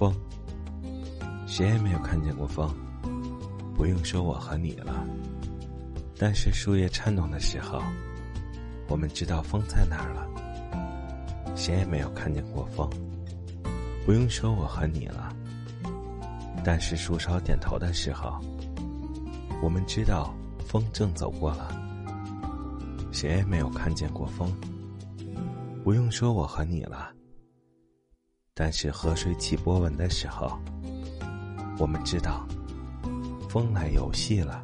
风，谁也没有看见过风，不用说我和你了。但是树叶颤动的时候，我们知道风在哪儿了。谁也没有看见过风，不用说我和你了。但是树梢点头的时候，我们知道风正走过了。谁也没有看见过风，不用说我和你了。但是河水起波纹的时候，我们知道风来游戏了。